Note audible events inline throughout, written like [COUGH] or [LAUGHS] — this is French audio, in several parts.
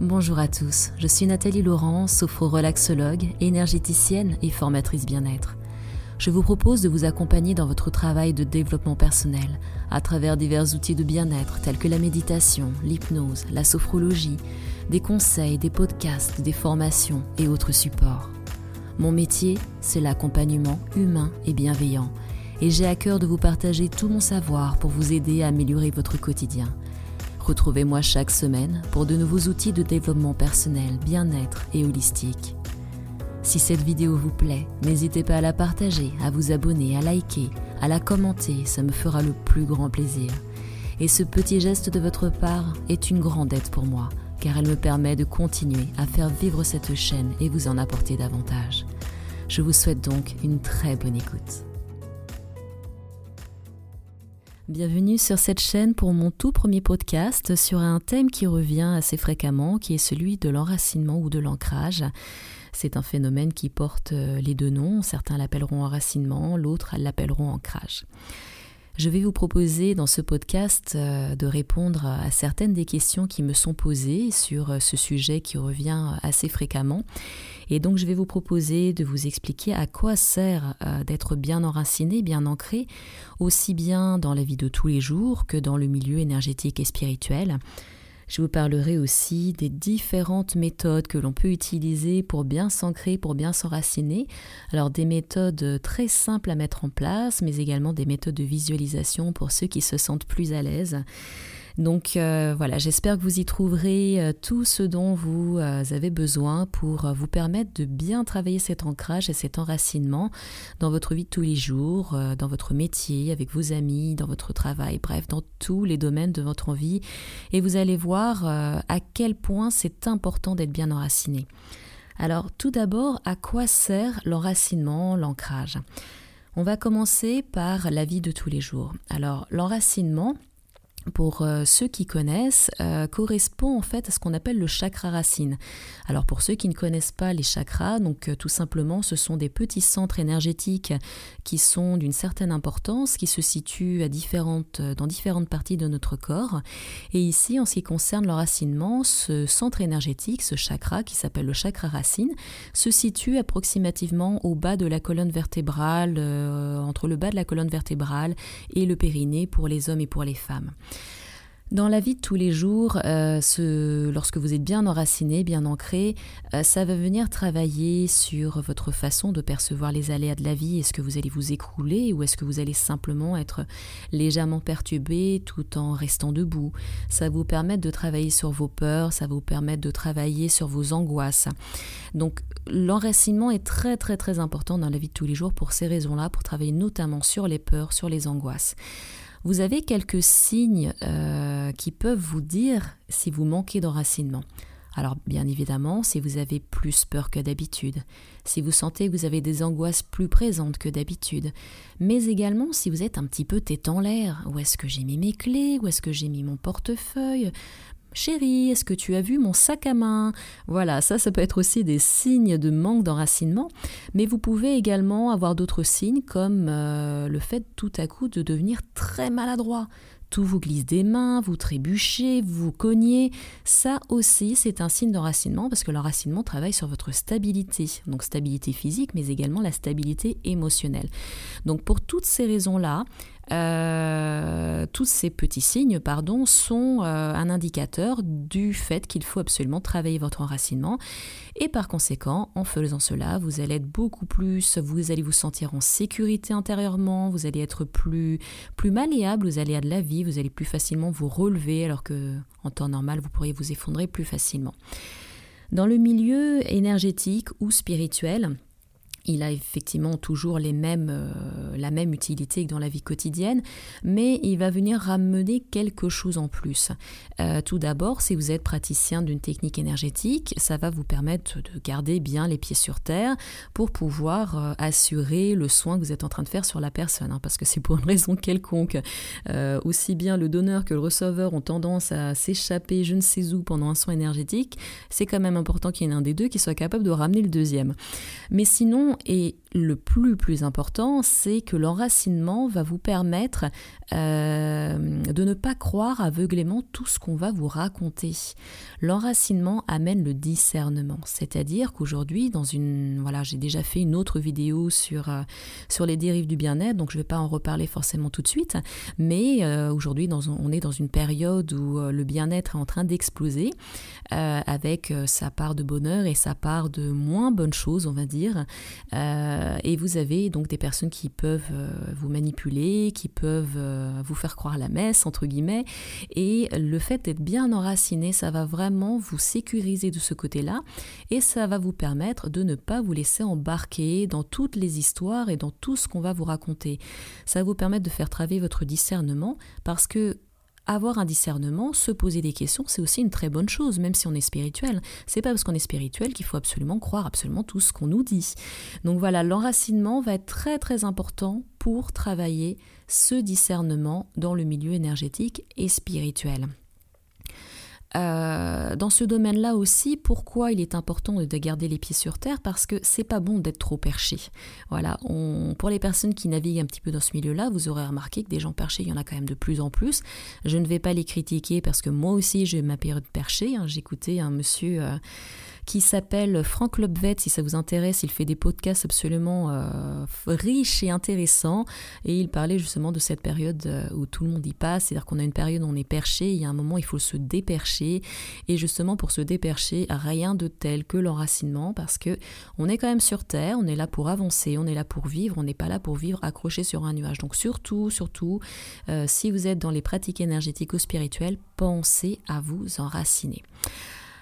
Bonjour à tous, je suis Nathalie Laurent, sophro-relaxologue, énergéticienne et formatrice bien-être. Je vous propose de vous accompagner dans votre travail de développement personnel à travers divers outils de bien-être tels que la méditation, l'hypnose, la sophrologie, des conseils, des podcasts, des formations et autres supports. Mon métier, c'est l'accompagnement humain et bienveillant et j'ai à cœur de vous partager tout mon savoir pour vous aider à améliorer votre quotidien Retrouvez-moi chaque semaine pour de nouveaux outils de développement personnel, bien-être et holistique. Si cette vidéo vous plaît, n'hésitez pas à la partager, à vous abonner, à liker, à la commenter, ça me fera le plus grand plaisir. Et ce petit geste de votre part est une grande aide pour moi, car elle me permet de continuer à faire vivre cette chaîne et vous en apporter davantage. Je vous souhaite donc une très bonne écoute. Bienvenue sur cette chaîne pour mon tout premier podcast sur un thème qui revient assez fréquemment, qui est celui de l'enracinement ou de l'ancrage. C'est un phénomène qui porte euh, les deux noms, certains l'appelleront enracinement, l'autre l'appelleront ancrage. Je vais vous proposer dans ce podcast euh, de répondre à certaines des questions qui me sont posées sur euh, ce sujet qui revient assez fréquemment. Et donc je vais vous proposer de vous expliquer à quoi sert euh, d'être bien enraciné, bien ancré, aussi bien dans la vie de tous les jours que dans le milieu énergétique et spirituel. Je vous parlerai aussi des différentes méthodes que l'on peut utiliser pour bien s'ancrer, pour bien s'enraciner. Alors des méthodes très simples à mettre en place, mais également des méthodes de visualisation pour ceux qui se sentent plus à l'aise. Donc euh, voilà, j'espère que vous y trouverez euh, tout ce dont vous euh, avez besoin pour vous permettre de bien travailler cet ancrage et cet enracinement dans votre vie de tous les jours, dans votre métier, avec vos amis, dans votre travail, bref, dans tous les domaines de votre vie. Et vous allez voir à quel point c'est important d'être bien enraciné. Alors tout d'abord, à quoi sert l'enracinement, l'ancrage? On va commencer par la vie de tous les jours. Alors l'enracinement, pour euh, ceux qui connaissent, euh, correspond en fait à ce qu'on appelle le chakra racine. Alors pour ceux qui ne connaissent pas les chakras, donc euh, tout simplement ce sont des petits centres énergétiques qui sont d'une certaine importance, qui se situent dans différentes parties de notre corps. Et ici, en ce qui concerne l'enracinement, ce centre énergétique, ce chakra qui s'appelle le chakra racine, se situe approximativement au bas de la colonne vertébrale, entre le bas de la colonne vertébrale et le périnée pour les hommes et pour les femmes. Dans la vie de tous les jours, euh, lorsque vous êtes bien enraciné, bien ancré, euh, ça va venir travailler sur votre façon de percevoir les aléas de la vie. Est-ce que vous allez vous écrouler ou est-ce que vous allez simplement être légèrement perturbé tout en restant debout? Ça vous permettre de travailler sur vos peurs, ça vous permettre de travailler sur vos angoisses. Donc l'enracinement est très très très important dans la vie de tous les jours pour ces raisons-là, pour travailler notamment sur les peurs, sur les angoisses. Vous avez quelques signes euh, qui peuvent vous dire si vous manquez d'enracinement. Alors bien évidemment, si vous avez plus peur que d'habitude, si vous sentez que vous avez des angoisses plus présentes que d'habitude, mais également si vous êtes un petit peu tête en l'air, où est-ce que j'ai mis mes clés, où est-ce que j'ai mis mon portefeuille, Chérie, est-ce que tu as vu mon sac à main? Voilà, ça, ça peut être aussi des signes de manque d'enracinement, mais vous pouvez également avoir d'autres signes comme euh, le fait tout à coup de devenir très maladroit. Tout vous glisse des mains, vous trébuchez, vous cognez. Ça aussi, c'est un signe d'enracinement parce que l'enracinement travaille sur votre stabilité, donc stabilité physique, mais également la stabilité émotionnelle. Donc pour toutes ces raisons-là, euh, tous ces petits signes pardon, sont euh, un indicateur du fait qu'il faut absolument travailler votre enracinement. Et par conséquent, en faisant cela, vous allez être beaucoup plus, vous allez vous sentir en sécurité intérieurement, vous allez être plus, malléable vous allez de la vie, vous allez plus facilement vous relever alors que en temps normal, vous pourriez vous effondrer plus facilement. Dans le milieu énergétique ou spirituel, il a effectivement toujours les mêmes, euh, la même utilité que dans la vie quotidienne, mais il va venir ramener quelque chose en plus. Euh, tout d'abord, si vous êtes praticien d'une technique énergétique, ça va vous permettre de garder bien les pieds sur terre pour pouvoir euh, assurer le soin que vous êtes en train de faire sur la personne, hein, parce que c'est pour une raison quelconque. aussi bien le donneur que le receveur ont tendance à s'échapper je ne sais où pendant un soin énergétique, c'est quand même important qu'il y en ait un des deux qui soit capable de ramener le deuxième. Mais sinon, et le plus plus important, c'est que l'enracinement va vous permettre euh, de ne pas croire aveuglément tout ce qu'on va vous raconter. L'enracinement amène le discernement, c'est-à-dire qu'aujourd'hui, dans une voilà, j'ai déjà fait une autre vidéo sur euh, sur les dérives du bien-être, donc je ne vais pas en reparler forcément tout de suite, mais euh, aujourd'hui, on est dans une période où le bien-être est en train d'exploser avec sa part de bonheur et sa part de moins bonnes choses, on va dire. Euh, et vous avez donc des personnes qui peuvent euh, vous manipuler, qui peuvent euh, vous faire croire la messe, entre guillemets. Et le fait d'être bien enraciné, ça va vraiment vous sécuriser de ce côté-là. Et ça va vous permettre de ne pas vous laisser embarquer dans toutes les histoires et dans tout ce qu'on va vous raconter. Ça va vous permettre de faire travailler votre discernement parce que avoir un discernement, se poser des questions, c'est aussi une très bonne chose, même si on est spirituel. C'est pas parce qu'on est spirituel qu'il faut absolument croire absolument tout ce qu'on nous dit. Donc voilà, l'enracinement va être très très important pour travailler ce discernement dans le milieu énergétique et spirituel. Euh, dans ce domaine-là aussi, pourquoi il est important de garder les pieds sur terre? Parce que c'est pas bon d'être trop perché. Voilà, pour les personnes qui naviguent un petit peu dans ce milieu-là, vous aurez remarqué que des gens perchés, il y en a quand même de plus en plus. Je ne vais pas les critiquer parce que moi aussi j'ai ma période perchée. Hein. J'écoutais un monsieur. Euh, qui s'appelle Franck Lobvet. Si ça vous intéresse, il fait des podcasts absolument euh, riches et intéressants. Et il parlait justement de cette période euh, où tout le monde y passe. C'est-à-dire qu'on a une période où on est perché. Il y a un moment, il faut se dépercher. Et justement, pour se dépercher, rien de tel que l'enracinement parce que on est quand même sur Terre. On est là pour avancer. On est là pour vivre. On n'est pas là pour vivre accroché sur un nuage. Donc surtout, surtout, euh, si vous êtes dans les pratiques énergétiques ou spirituelles, pensez à vous enraciner.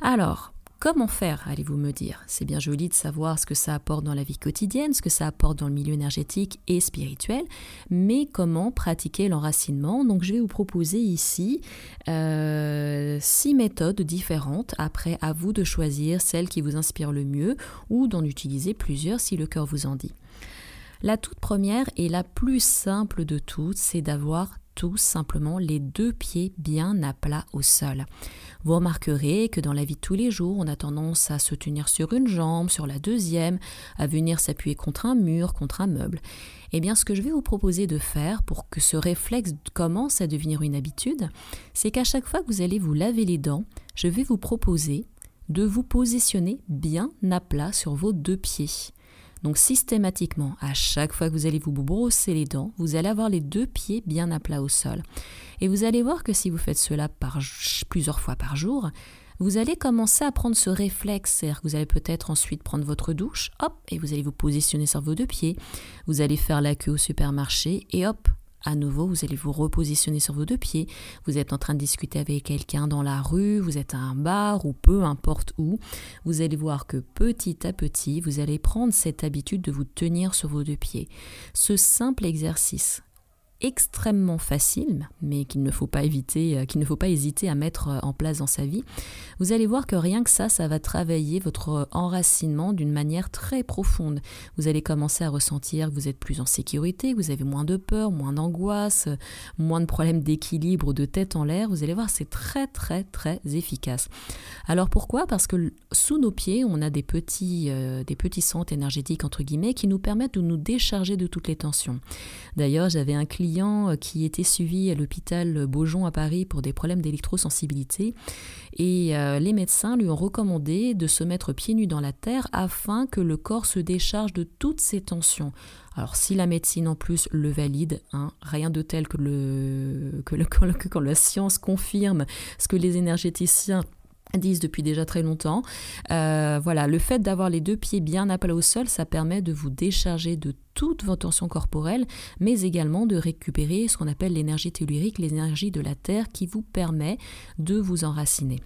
Alors, Comment faire, allez-vous me dire? C'est bien joli de savoir ce que ça apporte dans la vie quotidienne, ce que ça apporte dans le milieu énergétique et spirituel, mais comment pratiquer l'enracinement? Donc je vais vous proposer ici euh, six méthodes différentes. Après, à vous de choisir celle qui vous inspire le mieux ou d'en utiliser plusieurs si le cœur vous en dit. La toute première et la plus simple de toutes, c'est d'avoir tout simplement les deux pieds bien à plat au sol. Vous remarquerez que dans la vie de tous les jours, on a tendance à se tenir sur une jambe, sur la deuxième, à venir s'appuyer contre un mur, contre un meuble. Eh bien, ce que je vais vous proposer de faire pour que ce réflexe commence à devenir une habitude, c'est qu'à chaque fois que vous allez vous laver les dents, je vais vous proposer de vous positionner bien à plat sur vos deux pieds. Donc systématiquement, à chaque fois que vous allez vous brosser les dents, vous allez avoir les deux pieds bien à plat au sol. Et vous allez voir que si vous faites cela plusieurs fois par jour, vous allez commencer à prendre ce réflexe. C'est-à-dire que vous allez peut-être ensuite prendre votre douche, hop, et vous allez vous positionner sur vos deux pieds. Vous allez faire la queue au supermarché et hop, à nouveau, vous allez vous repositionner sur vos deux pieds. Vous êtes en train de discuter avec quelqu'un dans la rue, vous êtes à un bar ou peu importe où. Vous allez voir que petit à petit, vous allez prendre cette habitude de vous tenir sur vos deux pieds. Ce simple exercice extrêmement facile, mais qu'il ne faut pas éviter, euh, qu'il ne faut pas hésiter à mettre euh, en place dans sa vie, vous allez voir que rien que ça, ça va travailler votre enracinement d'une manière très profonde. Vous allez commencer à ressentir que vous êtes plus en sécurité, que vous avez moins de peur, moins d'angoisse, moins de problèmes d'équilibre, de tête en l'air. Vous allez voir, c'est très très très efficace. Alors pourquoi? Parce que sous nos pieds, on a des petits, euh, des petits centres énergétiques entre guillemets qui nous permettent de nous décharger de toutes les tensions. D'ailleurs, j'avais un client euh, qui était suivi à l'hôpital Beaujon à Paris pour des problèmes d'électrosensibilité. Et euh, les médecins lui ont recommandé de se mettre pieds nus dans la terre afin que le corps se décharge de toutes ses tensions. Alors si la médecine en plus le valide, hein, rien de tel que, quand la science confirme ce que les énergéticiens disent depuis déjà très longtemps. Euh, voilà, le fait d'avoir les deux pieds bien plat au sol, ça permet de vous décharger de toute votre tension corporelle, mais également de récupérer ce qu'on appelle l'énergie tellurique, l'énergie de la terre qui vous permet de vous enraciner.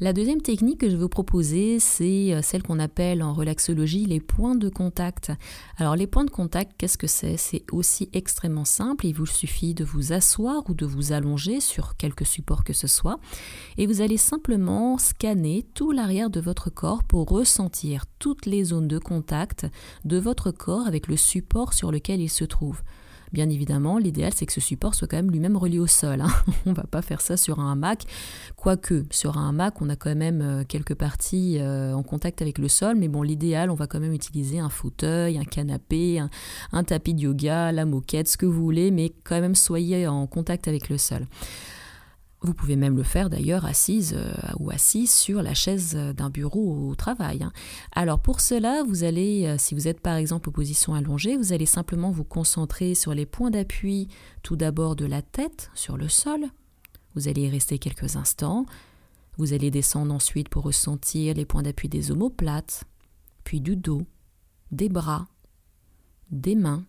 La deuxième technique que je vous proposer, c'est euh, celle qu'on appelle en relaxologie les points de contact. Alors les points de contact, qu'est-ce que c'est? C'est aussi extrêmement simple. Il vous suffit de vous asseoir ou de vous allonger sur quelque support que ce soit. Et vous allez simplement scanner tout l'arrière de votre corps pour ressentir toutes les zones de contact de votre corps avec le support sur lequel il se trouve. Bien évidemment, l'idéal c'est que ce support soit quand même lui-même relié au sol. Hein. [LAUGHS] on va pas faire ça sur un hamac, quoique sur un hamac on a quand même euh, quelques parties euh, en contact avec le sol, mais bon l'idéal on va quand même utiliser un fauteuil, un canapé, un tapis de yoga, la moquette, ce que vous voulez, mais quand même soyez en contact avec le sol. Vous pouvez même le faire d'ailleurs assise euh, ou assis sur la chaise d'un bureau au travail. Hein. Alors pour cela, vous allez, euh, si vous êtes par exemple en position allongée, vous allez simplement vous concentrer sur les points d'appui tout d'abord de la tête sur le sol. Vous allez y rester quelques instants. Vous allez descendre ensuite pour ressentir les points d'appui des omoplates, puis du dos, des bras, des mains,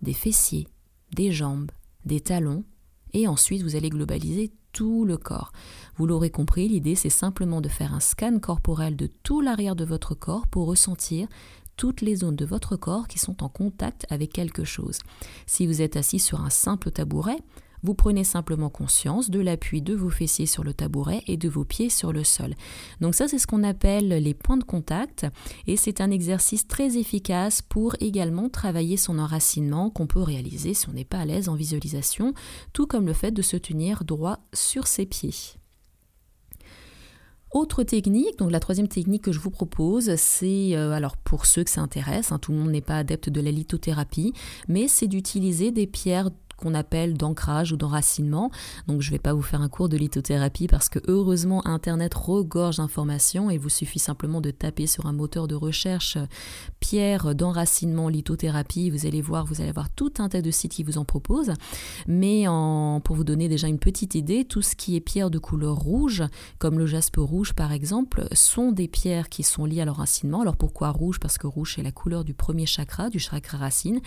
des fessiers, des jambes, des talons, et ensuite vous allez globaliser le corps. Vous l'aurez compris, l'idée c'est simplement de faire un scan corporel de tout l'arrière de votre corps pour ressentir toutes les zones de votre corps qui sont en contact avec quelque chose. Si vous êtes assis sur un simple tabouret, vous prenez simplement conscience de l'appui de vos fessiers sur le tabouret et de vos pieds sur le sol. Donc ça, c'est ce qu'on appelle les points de contact et c'est un exercice très efficace pour également travailler son enracinement qu'on peut réaliser si on n'est pas à l'aise en visualisation, tout comme le fait de se tenir droit sur ses pieds. Autre technique, donc la troisième technique que je vous propose, c'est, euh, alors pour ceux que ça intéresse, hein, tout le monde n'est pas adepte de la lithothérapie, mais c'est d'utiliser des pierres qu'on appelle d'ancrage ou d'enracinement. Donc je ne vais pas vous faire un cours de lithothérapie parce que heureusement Internet regorge d'informations et vous suffit simplement de taper sur un moteur de recherche euh, pierre d'enracinement lithothérapie. Vous allez voir, vous allez avoir tout un tas de sites qui vous en proposent. Mais pour vous donner déjà une petite idée, tout ce qui est pierre de couleur rouge, comme le jaspe rouge par exemple, sont des pierres qui sont liées à l'enracinement. Alors pourquoi rouge? Parce que rouge c'est la couleur du premier chakra, du chakra racine.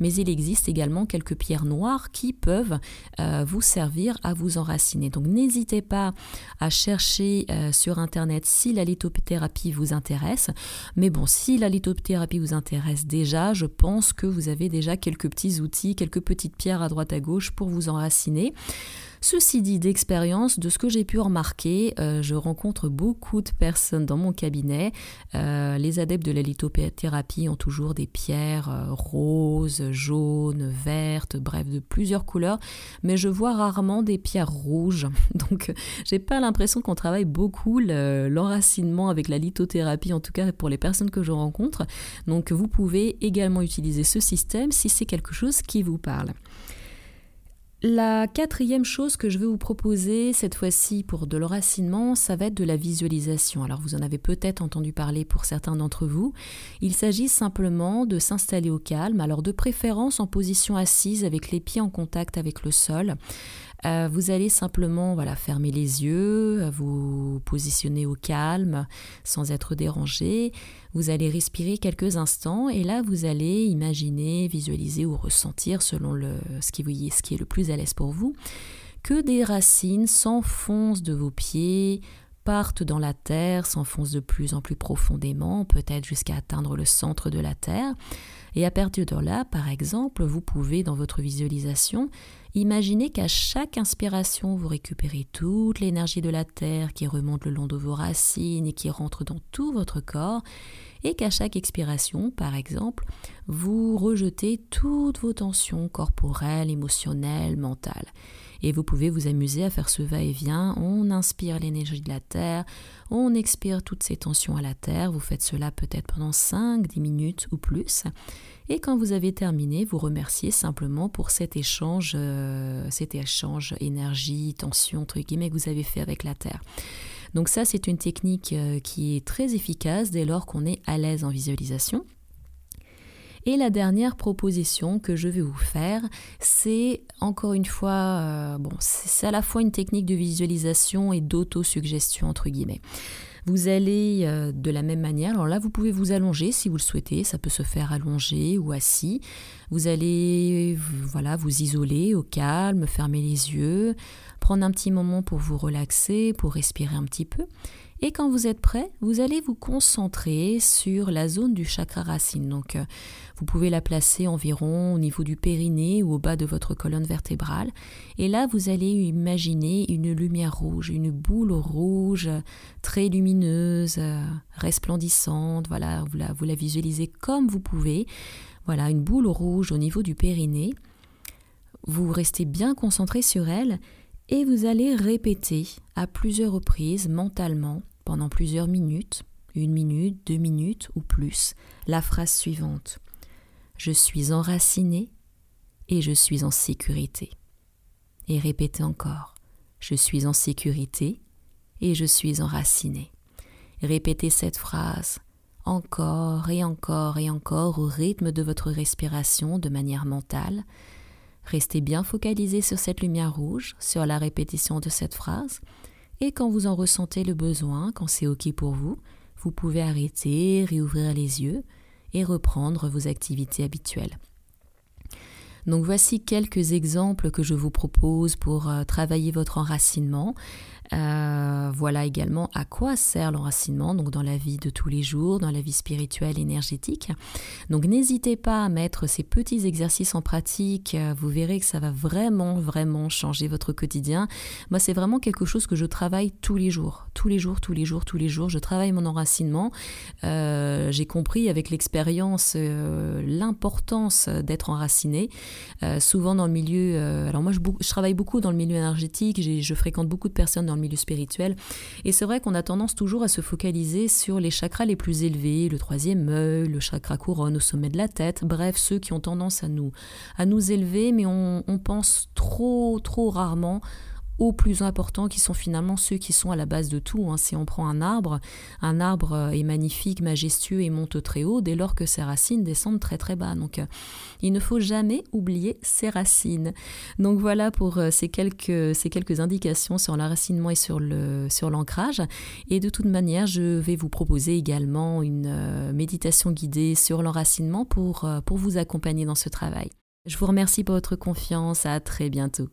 Mais il existe également quelques pierres noires qui peuvent euh, vous servir à vous enraciner. Donc n'hésitez pas à chercher euh, sur Internet si la lithothérapie vous intéresse. Mais bon, si la lithothérapie vous intéresse déjà, je pense que vous avez déjà quelques petits outils, quelques petites pierres à droite à gauche pour vous enraciner. Ceci dit, d'expérience, de ce que j'ai pu remarquer, euh, je rencontre beaucoup de personnes dans mon cabinet. Euh, les adeptes de la lithothérapie ont toujours des pierres euh, roses, jaunes, vertes, bref, de plusieurs couleurs, mais je vois rarement des pierres rouges. [LAUGHS] Donc, j'ai pas l'impression qu'on travaille beaucoup l'enracinement avec la lithothérapie, en tout cas pour les personnes que je rencontre. Donc, vous pouvez également utiliser ce système si c'est quelque chose qui vous parle. La quatrième chose que je vais vous proposer cette fois-ci pour de l'enracinement, ça va être de la visualisation. Alors vous en avez peut-être entendu parler pour certains d'entre vous. Il s'agit simplement de s'installer au calme, alors de préférence en position assise avec les pieds en contact avec le sol. Euh, vous allez simplement voilà, fermer les yeux, vous positionner au calme sans être dérangé. Vous allez respirer quelques instants et là vous allez imaginer, visualiser ou ressentir selon ce, qui, ce qui est le plus à l'aise pour vous que des racines s'enfoncent de vos pieds, partent dans la terre, s'enfoncent de plus en plus profondément, peut-être jusqu'à atteindre le centre de la terre. Et à partir de là, par exemple, vous pouvez, dans votre visualisation, imaginer qu'à chaque inspiration, vous récupérez toute l'énergie de la Terre qui remonte le long de vos racines et qui rentre dans tout votre corps, et qu'à chaque expiration, par exemple, vous rejetez toutes vos tensions corporelles, émotionnelles, mentales. Et vous pouvez vous amuser à faire ce va-et-vient. On inspire l'énergie de la Terre, on expire toutes ces tensions à la Terre. Vous faites cela peut-être pendant 5-10 minutes ou plus. Et quand vous avez terminé, vous remerciez simplement pour cet échange, euh, cet échange énergie, tension, entre guillemets, que vous avez fait avec la Terre. Donc ça, c'est une technique euh, qui est très efficace dès lors qu'on est à l'aise en visualisation. Et la dernière proposition que je vais vous faire, c'est encore une fois, euh, c'est à la fois une technique de visualisation et d'autosuggestion entre guillemets. Vous allez euh, de la même manière, alors là vous pouvez vous allonger si vous le souhaitez, ça peut se faire allongé ou assis. Vous allez voilà, vous isoler au calme, fermer les yeux, prendre un petit moment pour vous relaxer, pour respirer un petit peu. Et quand vous êtes prêt, vous allez vous concentrer sur la zone du chakra racine. Donc, euh, vous pouvez la placer environ au niveau du périnée ou au bas de votre colonne vertébrale. Et là, vous allez imaginer une lumière rouge, une boule rouge très lumineuse, euh, resplendissante. Voilà, vous la, vous la visualisez comme vous pouvez. Voilà, une boule rouge au niveau du périnée. vous restez bien concentré sur elle et vous allez répéter à plusieurs reprises mentalement pendant plusieurs minutes, une minute, deux minutes ou plus, la phrase suivante. Je suis enraciné et je suis en sécurité. Et répétez encore. Je suis en sécurité et je suis enraciné. Répétez cette phrase encore et encore et encore au rythme de votre respiration de manière mentale. Restez bien focalisé sur cette lumière rouge, sur la répétition de cette phrase, et quand vous en ressentez le besoin, quand c'est OK pour vous, vous pouvez arrêter, réouvrir les yeux et reprendre vos activités habituelles. Donc voici quelques exemples que je vous propose pour euh, travailler votre enracinement. Euh, voilà également à quoi sert l'enracinement donc dans la vie de tous les jours, dans la vie spirituelle énergétique. Donc n'hésitez pas à mettre ces petits exercices en pratique, euh, vous verrez que ça va vraiment vraiment changer votre quotidien. Moi c'est vraiment quelque chose que je travaille tous les jours, tous les jours, tous les jours, tous les jours. Je travaille mon enracinement. Euh, j'ai compris avec l'expérience l'importance d'être enraciné. souvent dans le milieu, alors moi je, travaille beaucoup dans le milieu énergétique, je fréquente beaucoup de personnes dans milieu spirituel. Et c'est vrai qu'on a tendance toujours à se focaliser sur les chakras les plus élevés, le troisième œil, le chakra couronne au sommet de la tête, bref, ceux qui ont tendance à nous, à nous élever, mais on, on pense trop, trop rarement aux plus importants qui sont finalement ceux qui sont à la base de tout. Hein. Si on prend un arbre, un arbre euh, est magnifique, majestueux et monte très haut dès lors que ses racines descendent très très bas. Donc euh, il ne faut jamais oublier ses racines. Donc voilà pour euh, ces quelques, indications sur l'enracinement et sur l'ancrage. Et de toute manière, je vais vous proposer également une méditation guidée sur l'enracinement pour, pour vous accompagner dans ce travail. Je vous remercie pour votre confiance. À très bientôt.